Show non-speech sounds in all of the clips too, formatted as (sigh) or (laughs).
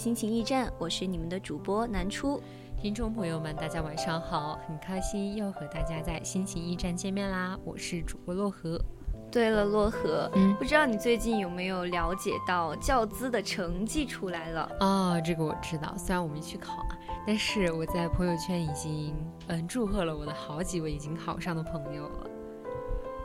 心情驿站，我是你们的主播南初。听众朋友们，大家晚上好，很开心又和大家在心情驿站见面啦！我是主播洛河。对了，洛河，嗯，不知道你最近有没有了解到教资的成绩出来了？啊，这个我知道，虽然我没去考啊，但是我在朋友圈已经嗯祝贺了我的好几位已经考上的朋友了。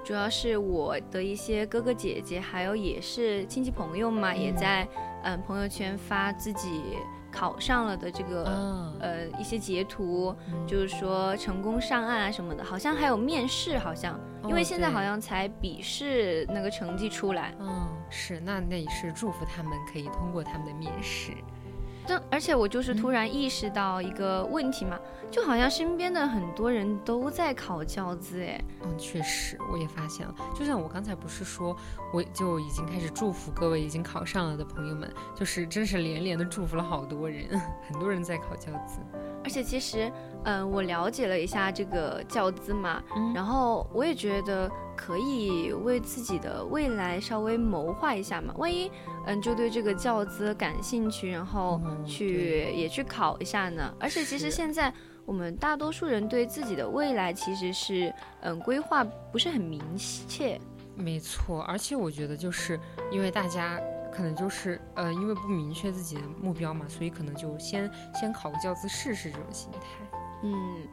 主要是我的一些哥哥姐姐，还有也是亲戚朋友嘛，也在嗯朋友圈发自己考上了的这个呃一些截图，就是说成功上岸啊什么的，好像还有面试，好像因为现在好像才笔试那个成绩出来。嗯，是，那那也是祝福他们可以通过他们的面试。但而且我就是突然意识到一个问题嘛，就好像身边的很多人都在考教资，哎，嗯，确实，我也发现了。就像我刚才不是说，我就已经开始祝福各位已经考上了的朋友们，就是真是连连的祝福了好多人，(laughs) 很多人在考教资。而且其实，嗯，我了解了一下这个教资嘛，然后我也觉得。可以为自己的未来稍微谋划一下嘛？万一嗯，就对这个教资感兴趣，然后去也去考一下呢？而且其实现在我们大多数人对自己的未来其实是嗯规划不是很明确。没错，而且我觉得就是因为大家可能就是呃因为不明确自己的目标嘛，所以可能就先先考个教资试试这种心态。嗯，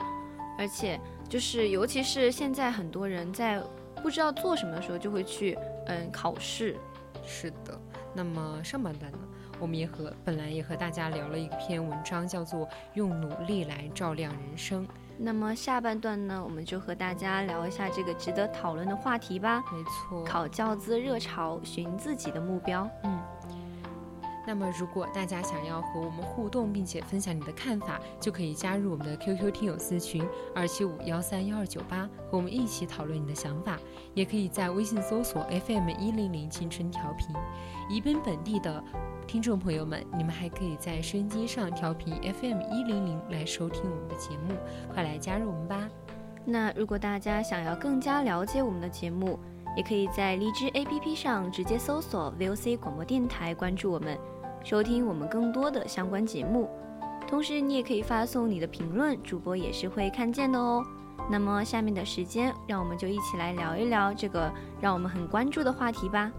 而且就是尤其是现在很多人在。不知道做什么的时候，就会去嗯考试。是的，那么上半段呢，我们也和本来也和大家聊了一篇文章，叫做《用努力来照亮人生》。那么下半段呢，我们就和大家聊一下这个值得讨论的话题吧。没错，考教资热潮，寻自己的目标。嗯。那么，如果大家想要和我们互动，并且分享你的看法，就可以加入我们的 QQ 听友私群二七五幺三幺二九八，和我们一起讨论你的想法。也可以在微信搜索 FM 一零零青春调频。宜宾本地的听众朋友们，你们还可以在收音机上调频 FM 一零零来收听我们的节目，快来加入我们吧。那如果大家想要更加了解我们的节目，也可以在荔枝 APP 上直接搜索 VOC 广播电台，关注我们。收听我们更多的相关节目，同时你也可以发送你的评论，主播也是会看见的哦。那么下面的时间，让我们就一起来聊一聊这个让我们很关注的话题吧。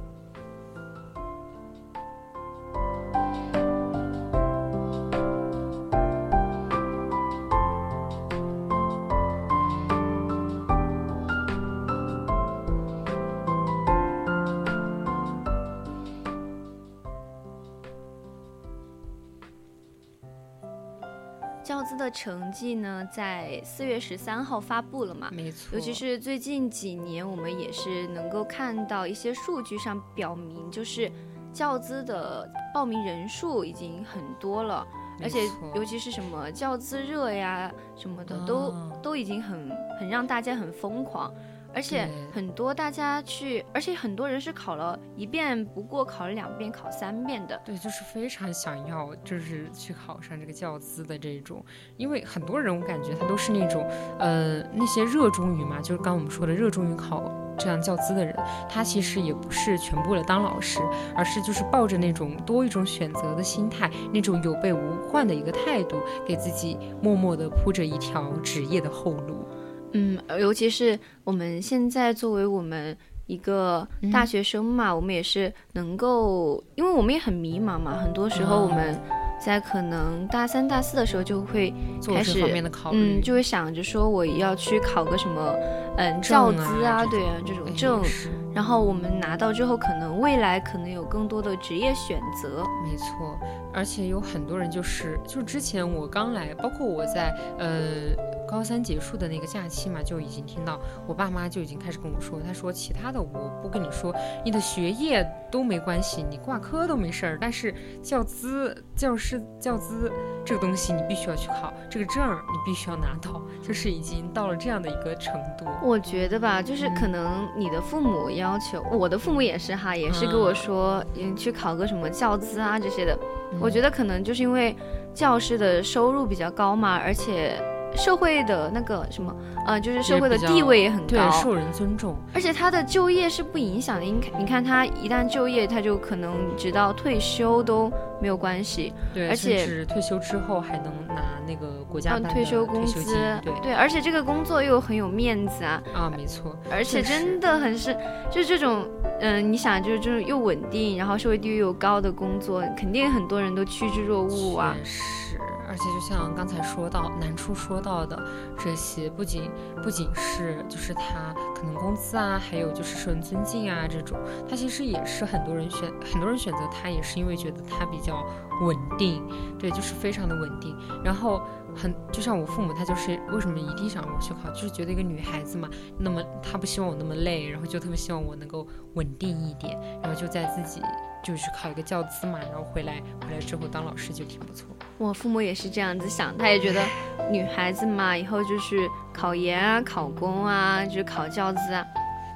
成绩呢，在四月十三号发布了嘛？没错。尤其是最近几年，我们也是能够看到一些数据上表明，就是教资的报名人数已经很多了，而且尤其是什么教资热呀什么的，都都已经很很让大家很疯狂。而且很多大家去，而且很多人是考了一遍不过，考了两遍，考三遍的。对，就是非常想要，就是去考上这个教资的这种，因为很多人我感觉他都是那种，呃，那些热衷于嘛，就是刚我们说的热衷于考这样教资的人，他其实也不是全部为了当老师，而是就是抱着那种多一种选择的心态，那种有备无患的一个态度，给自己默默的铺着一条职业的后路。嗯，尤其是我们现在作为我们一个大学生嘛，我们也是能够，因为我们也很迷茫嘛，很多时候我们在可能大三、大四的时候就会开始方面的考虑，嗯，就会想着说我要去考个什么，嗯，教资啊，对啊，这种证。是然后我们拿到之后，可能未来可能有更多的职业选择。没错，而且有很多人就是，就是之前我刚来，包括我在呃高三结束的那个假期嘛，就已经听到我爸妈就已经开始跟我说，他说其他的我不跟你说，你的学业都没关系，你挂科都没事儿，但是教资、教师教资这个东西你必须要去考，这个证儿你必须要拿到，就是已经到了这样的一个程度。我觉得吧，就是可能你的父母要求，我的父母也是哈，也是跟我说，嗯，去考个什么教资啊这些的。我觉得可能就是因为教师的收入比较高嘛，而且社会的那个什么，呃，就是社会的地位也很对，高，受人尊重。而且他的就业是不影响的。你看，你看他一旦就业，他就可能直到退休都没有关系。对，而且甚至退休之后还能拿那个国家的退休工资对，对而且这个工作又很有面子啊，啊，没错，而且真的很是，就是这种，嗯、你想就是这种又稳定，然后社会地位又高的工作，肯定很多人都趋之若鹜啊。确实，而且就像刚才说到南初说到的这些，不仅不仅是就是他可能工资啊，还有就是受人尊敬啊这种，他其实也是很多人选很多人选择他，也是因为觉得他比较稳定，对，就是非常的稳定。然后很就像我父母，他就是为什么一定想让我去考，就是觉得一个女孩子嘛，那么他不希望我那么累，然后就特别希望我能够稳定一点，然后就在自己。就去考一个教资嘛，然后回来回来之后当老师就挺不错。我父母也是这样子想，他也觉得女孩子嘛，以后就是考研啊、考公啊，就是考教资啊，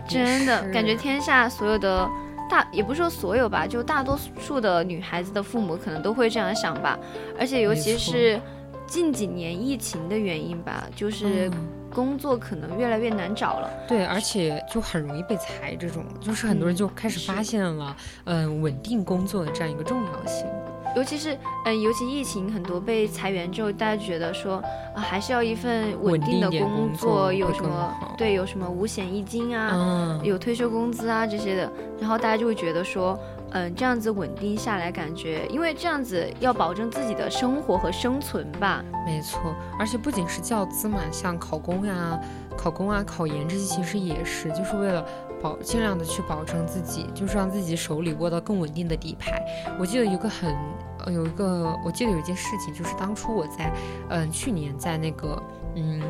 真的感觉天下所有的大，也不是说所有吧，就大多数的女孩子的父母可能都会这样想吧。而且尤其是近几年疫情的原因吧，就是嗯工作可能越来越难找了。对，而且就很容易被裁，这种就是很多人就开始发现了，嗯、稳定工作的这样一个重要性。尤其是嗯，尤其疫情很多被裁员之后，大家觉得说啊，还是要一份稳稳定定的工作，作有什么对，有什么五险一金啊，嗯，有退休工资啊这些的，然后大家就会觉得说，嗯，这样子稳定下来，感觉因为这样子要保证自己的生活和生存吧。没错，而且不仅是教资嘛，像考公呀、考公啊、考研这些，其实也是，就是为了保尽量的去保证自己，就是让自己手里握到更稳定的底牌。我记得有个很，呃，有一个，我记得有一件事情，就是当初我在，嗯、去年在那个，嗯。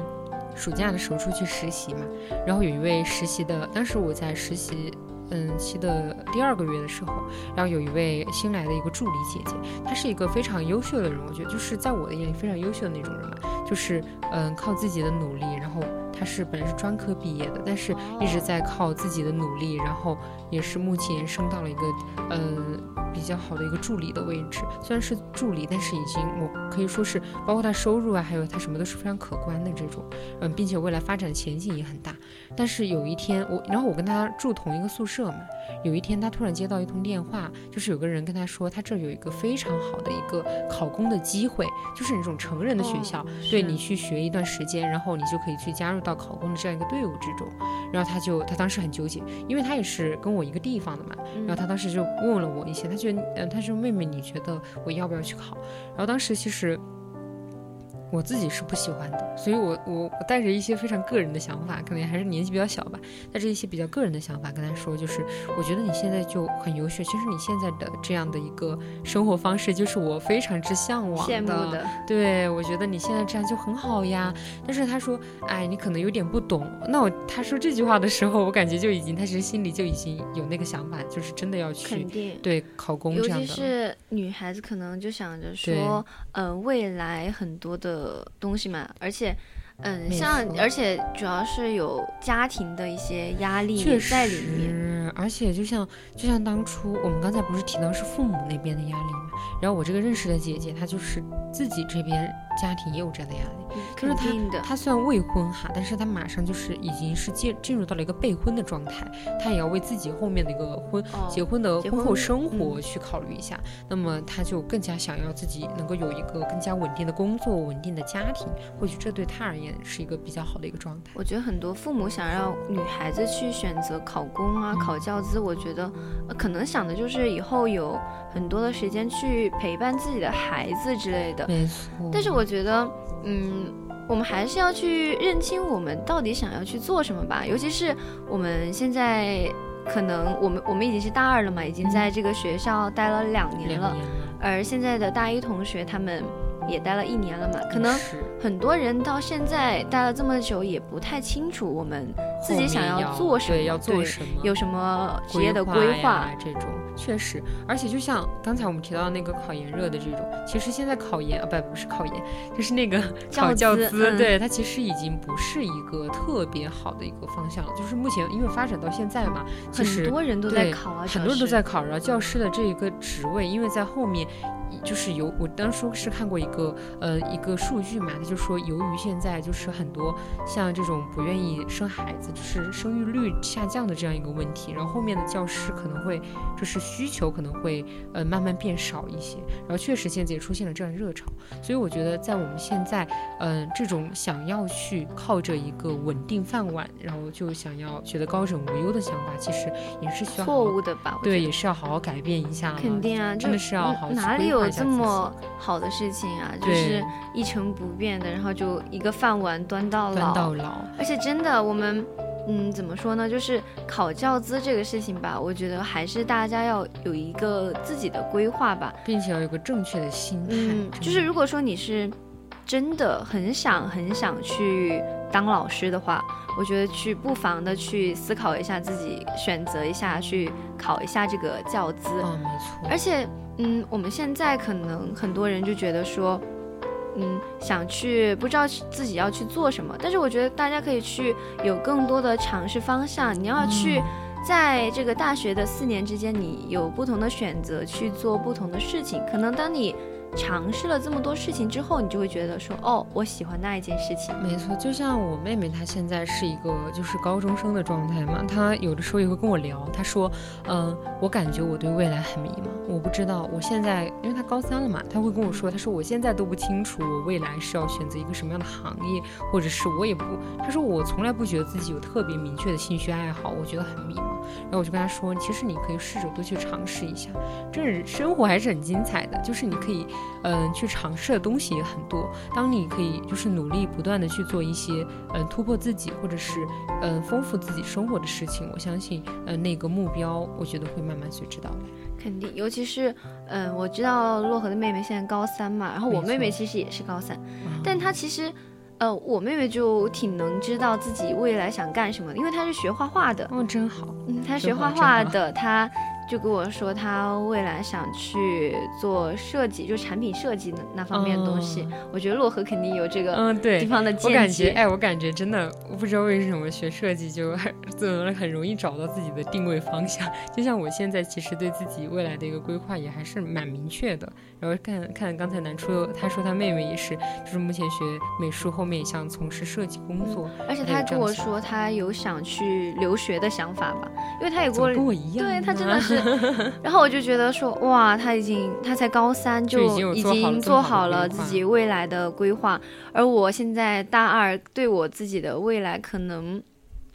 暑假的时候出去实习嘛，然后有一位实习的，当时我在实习，嗯期的第二个月的时候，然后有一位新来的一个助理姐姐，她是一个非常优秀的人，我觉得就是在我的眼里非常优秀的那种人嘛，就是嗯靠自己的努力，然后她是本来是专科毕业的，但是一直在靠自己的努力，然后也是目前升到了一个嗯比较好的一个助理的位置，虽然是助理，但是已经我可以说是包括他收入啊，还有他什么都是非常可观的这种，嗯，并且未来发展前景也很大。但是有一天我，然后我跟他住同一个宿舍嘛，有一天，他突然接到一通电话，就是有个人跟他说，他这儿有一个非常好的一个考公的机会，就是那种成人的学校，哦对你去学一段时间，然后你就可以去加入到考公的这样一个队伍之中。然后他就他当时很纠结，因为他也是跟我一个地方的嘛，然后他当时就问了我一些，他觉得，嗯，他说妹妹，你觉得我要不要去考？然后当时其实。我自己是不喜欢的，所以我我我带着一些非常个人的想法，可能还是年纪比较小吧，带着一些比较个人的想法跟他说，就是我觉得你现在就很优秀，其实你现在的这样的一个生活方式，就是我非常之向往羡慕的，对，我觉得你现在这样就很好呀。但是他说，哎，你可能有点不懂。那我他说这句话的时候，我感觉就已经，他其实心里就已经有那个想法，就是真的要去肯定。对考公尤这样的。其是女孩子，可能就想着说，嗯、未来很多的东西嘛，而且，嗯，像而且主要是有家庭的一些压力确在里面。实，而且就像就像当初我们刚才不是提到是父母那边的压力嘛，然后我这个认识的姐姐，她就是自己这边家庭也有这样的压力。就是肯定的，她虽然未婚哈，但是他马上就是已经是进进入到了一个备婚的状态，他也要为自己后面的一个婚、哦结婚的婚婚后生嗯活去考虑一下。那么他就更加想要自己能够有一个更加稳定的工作、稳定的家庭，或许这对他而言是一个比较好的一个状态。我觉得很多父母想让女孩子去选择考公啊、嗯考教资，我觉得、呃可能想的就是以后有很多的时间去陪伴自己的孩子之类的。没错，但是我觉得，嗯，我们还是要去认清我们到底想要去做什么吧。尤其是我们现在，可能我们我们已经是大二了嘛，已经在这个学校待了两年了，年了，而现在的大一同学他们也待了一年了嘛，可能很多人到现在待了这么久，也不太清楚我们自己想要做什么，对，要做什么，有什么职业的规划呀。这种，确实，而且就像刚才我们提到那个考研热的这种，其实现在考研啊，不不是考研，(laughs) 就是那个考教资教资，嗯对它其实已经不是一个特别好的一个方向了。就是目前因为发展到现在嘛，其实很多人都在考啊，很多人都在考，然后教师的这一个职位，因为在后面。就是由我当初是看过一个呃一个数据嘛，他就说由于现在就是很多像这种不愿意生孩子，就是生育率下降的这样一个问题，然后后面的教师可能会就是需求可能会呃慢慢变少一些，然后确实现在也出现了这样热潮，所以我觉得在我们现在嗯、呃这种想要去靠着一个稳定饭碗，然后就想要觉得高枕无忧的想法，其实也是需要好错误的吧？对，也是要好好改变一下。肯定啊，真的是嗯要好好去哪里有规划一下自己这么好的事情啊？就是一成不变的，然后就一个饭碗端到老。端到老。而且真的，我们嗯，怎么说呢？就是考教资这个事情吧，我觉得还是大家要有一个自己的规划吧。并且要有个正确的心态。嗯，就是如果说你是真的很想很想去当老师的话，我觉得去不妨的去思考一下自己，选择一下去考一下这个教资。哦，没错，而且，嗯，我们现在可能很多人就觉得说，嗯，想去不知道自己要去做什么，但是我觉得大家可以去有更多的尝试方向。你要去嗯在这个大学的四年之间，你有不同的选择去做不同的事情。可能当你尝试了这么多事情之后，你就会觉得说，哦，我喜欢那一件事情。没错，就像我妹妹，她现在是一个就是高中生的状态嘛，她有的时候也会跟我聊，她说，嗯、我感觉我对未来很迷茫，我不知道我现在，因为她高三了嘛，她会跟我说，她说我现在都不清楚我未来是要选择一个什么样的行业，或者是我也不，她说我从来不觉得自己有特别明确的兴趣爱好，我觉得很迷茫。然后我就跟他说，其实你可以试着多去尝试一下，这是生活还是很精彩的，就是你可以，嗯、去尝试的东西也很多。当你可以就是努力不断的去做一些，嗯、突破自己或者是，嗯、丰富自己生活的事情，我相信，嗯、那个目标，我觉得会慢慢随之到来。肯定，尤其是，嗯，我知道洛河的妹妹现在高三嘛，然后我妹妹其实也是高三，啊但她其实，呃，我妹妹就挺能知道自己未来想干什么的，因为她是学画画的，哦，真好，嗯，她学画画的，她就跟我说，他未来想去做设计，就产品设计的那方面的东西。哦我觉得洛河肯定有这个嗯，对地。方的我感觉，解。哎，我感觉真的，我不知道为什么学设计就很怎么很容易找到自己的定位方向。(laughs) 就像我现在其实对自己未来的一个规划也还是蛮明确的。然后看看刚才南初他说他妹妹也是，就是目前学美术，后面也想从事设计工作，而且他跟我说，他有想去留学的想法吧，因为他也跟我跟我一样，对他真的是，(laughs) (laughs) 然后我就觉得说，哇，他已经他才高三就已经做好了自己未来的规划，而我现在大二，对我自己的未来可能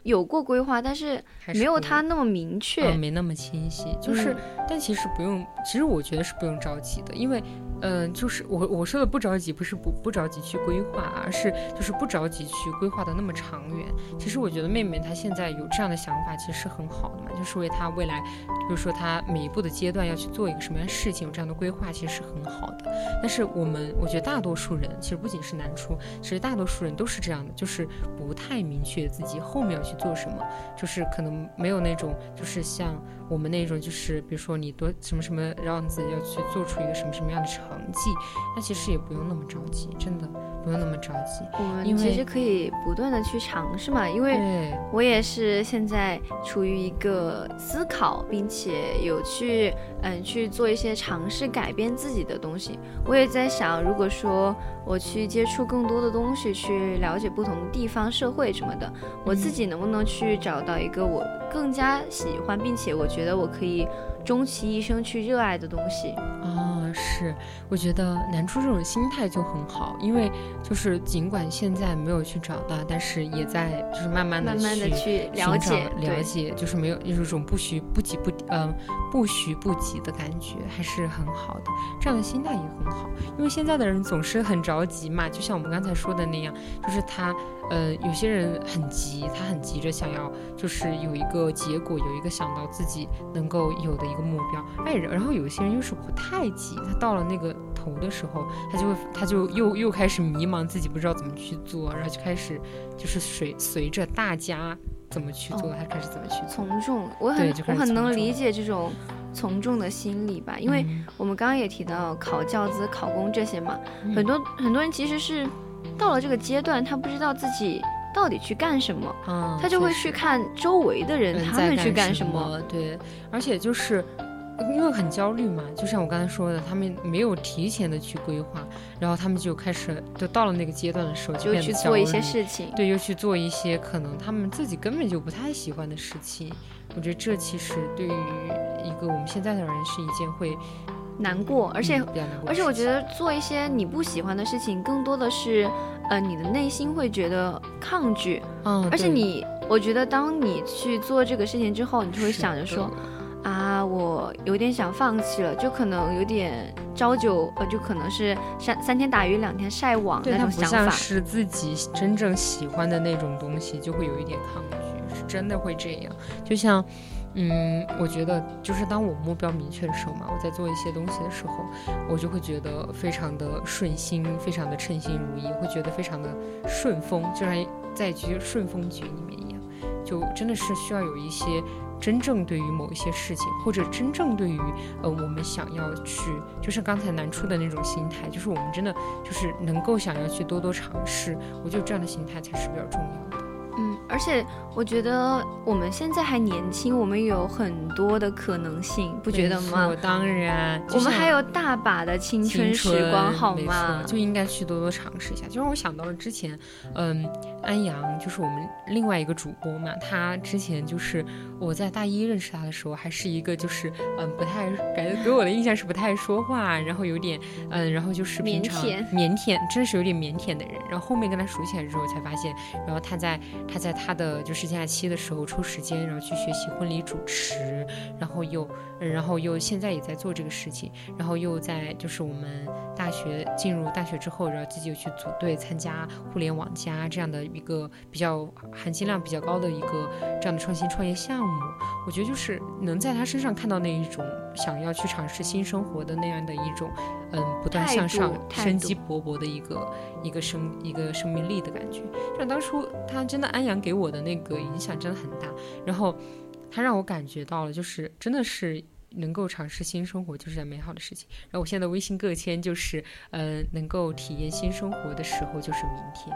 有过规划，但是没有他那么明确。嗯，没那么清晰，就是，但其实不用，其实我觉得是不用着急的，因为，嗯、就是我我说的不着急，不是不不着急去规划，而是就是不着急去规划的那么长远。其实我觉得妹妹她现在有这样的想法，其实是很好的嘛，就是为她未来，比如说她每一步的阶段要去做一个什么样的事情，有这样的规划，其实是很好的。但是我们，我觉得大多数人，其实不仅是南初，其实大多数人都是这样的，就是不太明确自己后面要去做什么，就是可能没有那种，就是像我们那种，就是比如说你多什么什么样子要去做出一个什么什么样的成绩，那其实也不用那么着急，真的不用那么着急。我们因为其实可以不断的去尝试嘛，因为，我也是现在处于一个思考，并且有去嗯去做一些尝试改变自己的东西。我也在想，如果说我去接触更多的东西，去了解不同的地方、社会什么的，我自己能不能去找到一个我更加喜欢，并且我觉得我可以终其一生去热爱的东西。啊，是，我觉得南初这种心态就很好，因为就是尽管现在没有去找到，但是也在就是慢慢的慢慢的去了解了解，就是没有有一种不徐不急不嗯、不徐不急的感觉，还是很好的。这样的心态也很好，因为现在的人总是很着急嘛，就像我们刚才说的那样，就是他呃有些人很急，他很急着想要就是有一个结果，有一个想到自己能够有的一个目标，哎，然后有些人又是不太急，他到了那个头的时候，他就会他就又又开始迷茫，自己不知道怎么去做，然后就开始就是随随着大家怎么去做，哦他开始怎么去做。从众，我很我很能理解这种从众的心理吧，因为嗯。我们刚刚也提到考教资、考公这些嘛，嗯。很多很多人其实是到了这个阶段，他不知道自己到底去干什么，嗯他就会去看周围的人他们去干什什么。对，而且就是因为很焦虑嘛，就像我刚才说的，他们没有提前的去规划，然后他们就开始就到了那个阶段的时候就变得焦去做一些事情，对，又去做一些可能他们自己根本就不太喜欢的事情。我觉得这其实对于一个我们现在的人是一件会难过，而且而且我觉得做一些你不喜欢的事情，更多的是，呃，你的内心会觉得抗拒，嗯，而且你，我觉得当你去做这个事情之后，你就会想着说，啊，我有点想放弃了，就可能有点朝九，呃，就可能是三三天打鱼两天晒网那种想法。是自己真正喜欢的那种东西，就会有一点抗拒，是真的会这样。就像，嗯，我觉得就是当我目标明确的时候嘛，我在做一些东西的时候，我就会觉得非常的顺心，非常的称心如意，会觉得非常的顺风，就像在局顺风局里面一样，就真的是需要有一些。真正对于某一些事情，或者真正对于呃我们想要去，就是刚才南初的那种心态，就是我们真的就是能够想要去多多尝试，我觉得这样的心态才是比较重要的。嗯，而且我觉得我们现在还年轻，我们有很多的可能性，不觉得吗？当然，我们还有大把的青春时光，好吗错？就应该去多多尝试一下。就让我想到了之前，嗯，安阳就是我们另外一个主播嘛，他之前就是我在大一认识他的时候，还是一个就是嗯不太感觉给我的印象是不太说话，然后有点嗯，然后就是腼腆腼腆，真是有点腼腆的人。然后后面跟他熟起来之后，才发现，然后他在他在他的就是假期的时候抽时间，然后去学习婚礼主持，然后又然后又现在也在做这个事情，然后又在就是我们大学进入大学之后，然后自己又去组队参加互联网加这样的一个比较含金量比较高的一个这样的创新创业项目。我觉得就是能在他身上看到那一种想要去尝试新生活的那样的一种，嗯，不断向上、生机勃勃的一个一个生一个生命力的感觉。像当初他真的安阳给我的那个影响真的很大，然后他让我感觉到了，就是真的是。能够尝试新生活就是件美好的事情。然后我现在的微信个签就是，呃，能够体验新生活的时候就是明天。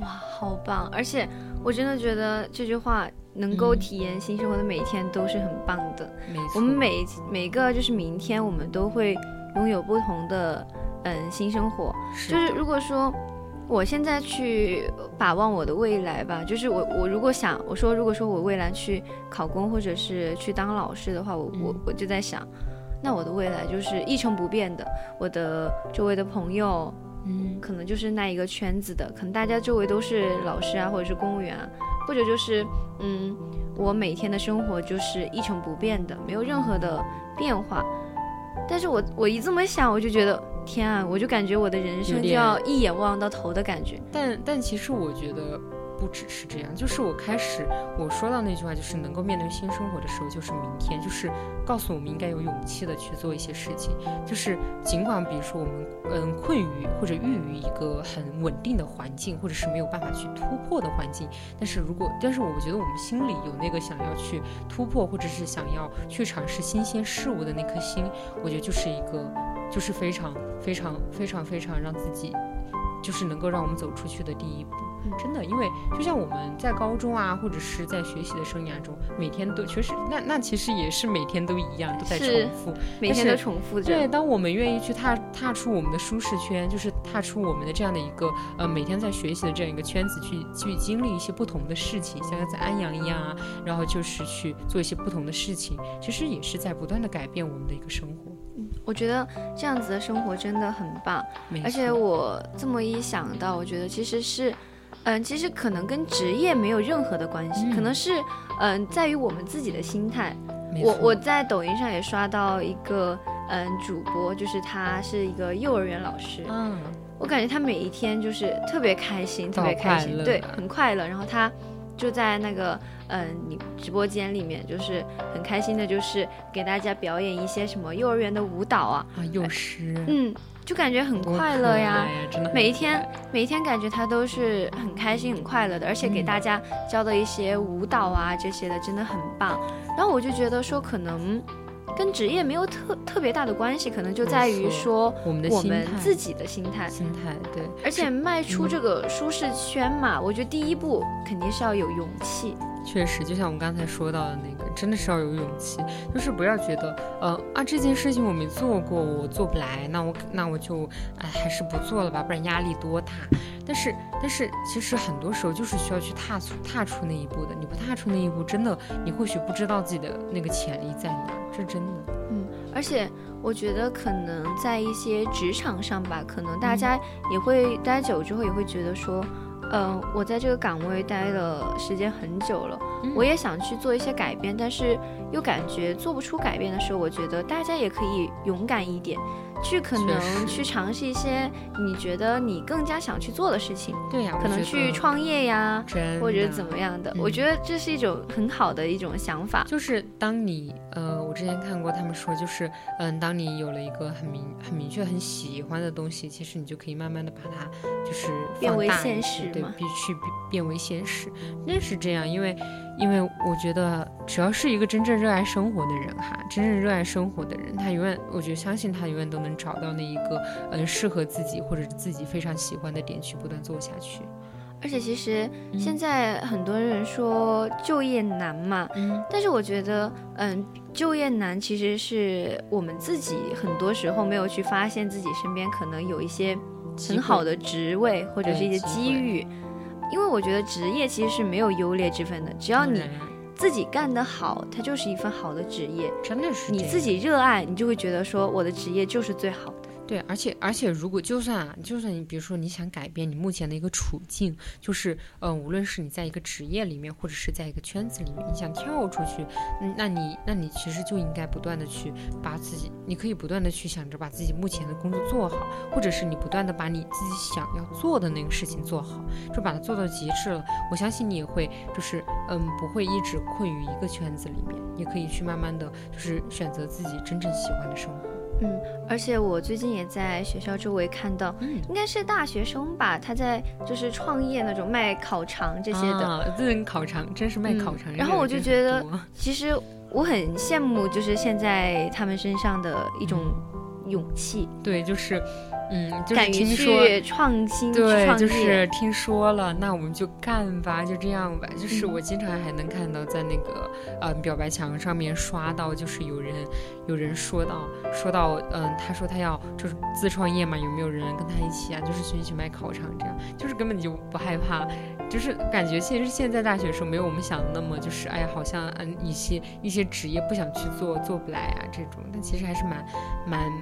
哇，好棒！而且我真的觉得这句话能够嗯体验新生活的每一天都是很棒的。没错，我们每每个就是明天，我们都会拥有不同的嗯新生活。就是如果说我现在去把望我的未来吧，就是我我如果想我说如果说我未来去考公或者是去当老师的话，我我嗯我就在想，那我的未来就是一成不变的，我的周围的朋友。嗯，可能就是那一个圈子的，可能大家周围都是老师啊，或者是公务员啊，或者就是嗯，我每天的生活就是一成不变的，没有任何的变化。但是我我一这么想，我就觉得天啊，我就感觉我的人生就要一眼望到头的感觉。但但其实我觉得不只是这样，就是我开始我说到那句话，就是能够面对新生活的时候，就是明天，就是告诉我们应该有勇气的去做一些事情。就是尽管比如说我们嗯困于或者郁于一个很稳定的环境，或者是没有办法去突破的环境，但是如果但是我觉得我们心里有那个想要去突破，或者是想要去尝试新鲜事物的那颗心，我觉得就是一个就是非常非常非常非常让自己。就是能够让我们走出去的第一步。嗯真的，因为就像我们在高中啊，或者是在学习的生涯中，每天都确实，那那其实也是每天都一样，都在重复。每天都重复着。对，当我们愿意去踏踏出我们的舒适圈，就是踏出我们的这样的一个呃每天在学习的这样一个圈子，去去经历一些不同的事情，像在安阳一样啊，然后就是去做一些不同的事情，其实也是在不断的改变我们的一个生活。我觉得这样子的生活真的很棒。而且我这么一想到，我觉得其实是，嗯，其实可能跟职业没有任何的关系，可能是，嗯，在于我们自己的心态。我我在抖音上也刷到一个，嗯，主播，就是他是一个幼儿园老师，嗯，我感觉他每一天就是特别开心，特别开心，对，很快乐。然后他就在那个嗯，你直播间里面，就是很开心的，就是给大家表演一些什么幼儿园的舞蹈啊，啊，幼师，嗯，就感觉很快乐呀。每一天，每一天感觉他都是很开心、很快乐的，而且给嗯大家教的一些舞蹈啊这些的真的很棒。然后我就觉得说，可能跟职业没有特特别大的关系，可能就在于说我们的我们自己的心态。心态，对，而且迈出嗯这个舒适圈嘛，我觉得第一步肯定是要有勇气。确实，就像我们刚才说到的那个，真的是要有勇气，就是不要觉得，呃啊这件事情我没做过，我做不来，那我那我就，哎还是不做了吧，不然压力多大。但是但是其实很多时候就是需要去踏出踏出那一步的，你不踏出那一步，真的你或许不知道自己的那个潜力在哪儿，这真的。嗯而且我觉得可能在一些职场上吧，可能大嗯家也会待久之后也会觉得说，嗯、我在这个岗位待了时间很久了，嗯。我也想去做一些改变，但是又感觉做不出改变的时候，我觉得大家也可以勇敢一点，去可能去尝试一些你觉得你更加想去做的事情，对呀、可能去创业呀，或者怎么样的。嗯我觉得这是一种很好的一种想法。就是当你呃，我之前看过他们说，就是嗯，当你有了一个很明很明确很喜欢的东西，其实你就可以慢慢的把它就是变为现实对必须变变为现实。那是这样，因为因为我觉得只要是一个真正热爱生活的人哈，真正热爱生活的人，他永远我觉得相信他永远都能找到那一个嗯适合自己或者是自己非常喜欢的点去不断做下去。而且其实嗯。现在很多人说就业难嘛，嗯，但是我觉得，嗯，就业难其实是我们自己很多时候没有去发现自己身边可能有一些很好的职位或者是一些机遇，因为我觉得职业其实是没有优劣之分的，只要你自己干得好，它就是一份好的职业。真的是你自己热爱，你就会觉得说我的职业就是最好的。对，而且而且，如果就算啊，就算你比如说你想改变你目前的一个处境，就是嗯、无论是你在一个职业里面，或者是在一个圈子里面，你想跳出去，嗯，那你那你其实就应该不断的去把自己，你可以不断的去想着把自己目前的工作做好，或者是你不断的把你自己想要做的那个事情做好，就把它做到极致了。我相信你也会就是嗯不会一直困于一个圈子里面，也可以去慢慢的就是选择自己真正喜欢的生活。嗯，而且我最近也在学校周围看到，嗯。应该是大学生吧，他在就是创业那种卖烤肠这些的。啊，这人烤肠真是卖嗯烤肠、然后我就觉得其实我很羡慕，就是现在他们身上的一种勇气，对，就是嗯，就是敢于。去创新、去对。就是听说了，那我们就干吧，就这样吧。就是嗯我经常还能看到在那个呃表白墙上面刷到，就是有人有人说到说到嗯、他说他要就是自创业嘛，有没有人跟他一起啊？就是去一起卖烤肠这样，就是根本就不害怕，就是感觉其实现在大学生没有我们想的那么就是哎呀，好像嗯一些一些职业不想去做做不来啊这种，但其实还是蛮蛮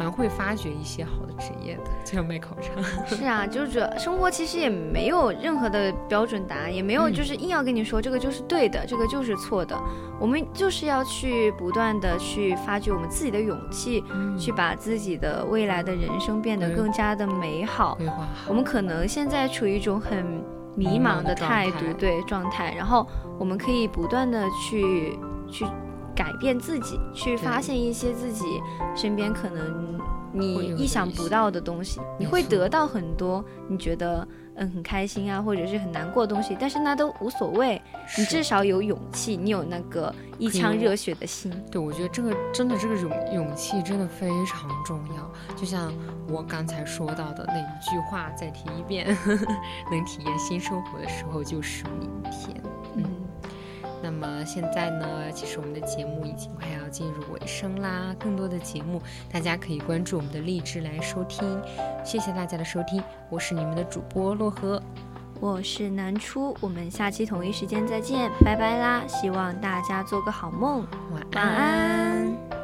蛮会发掘一些好的职业的，就像卖烤肠。(laughs) 是啊，就是这生活其实也没有任何的标准答案，也没有嗯就是硬要跟你说这个就是对的，这个就是错的。我们就是要去不断的去发掘我们自己的勇气，去把自己的未来的人生变得更加的美好。规划好我。们可能现在处于一种很迷迷茫的态度，态对状态，然后我们可以不断的去去改变自己，去发现一些自己身边可能你意想不到的东西，你会得到很多你觉得嗯很开心啊，或者是很难过的东西，但是那都无所谓，你至少有勇气，你有那个一腔热血的心。对，我觉得这个真的这个勇勇气真的非常重要。就像我刚才说到的那一句话，再提一遍，(laughs) 能体验新生活的时候就是明天。嗯。那么现在呢，其实我们的节目已经快要进入尾声啦。更多的节目，大家可以关注我们的荔枝来收听。谢谢大家的收听，我是你们的主播洛河，我是南初，我们下期同一时间再见，拜拜啦！希望大家做个好梦，晚安。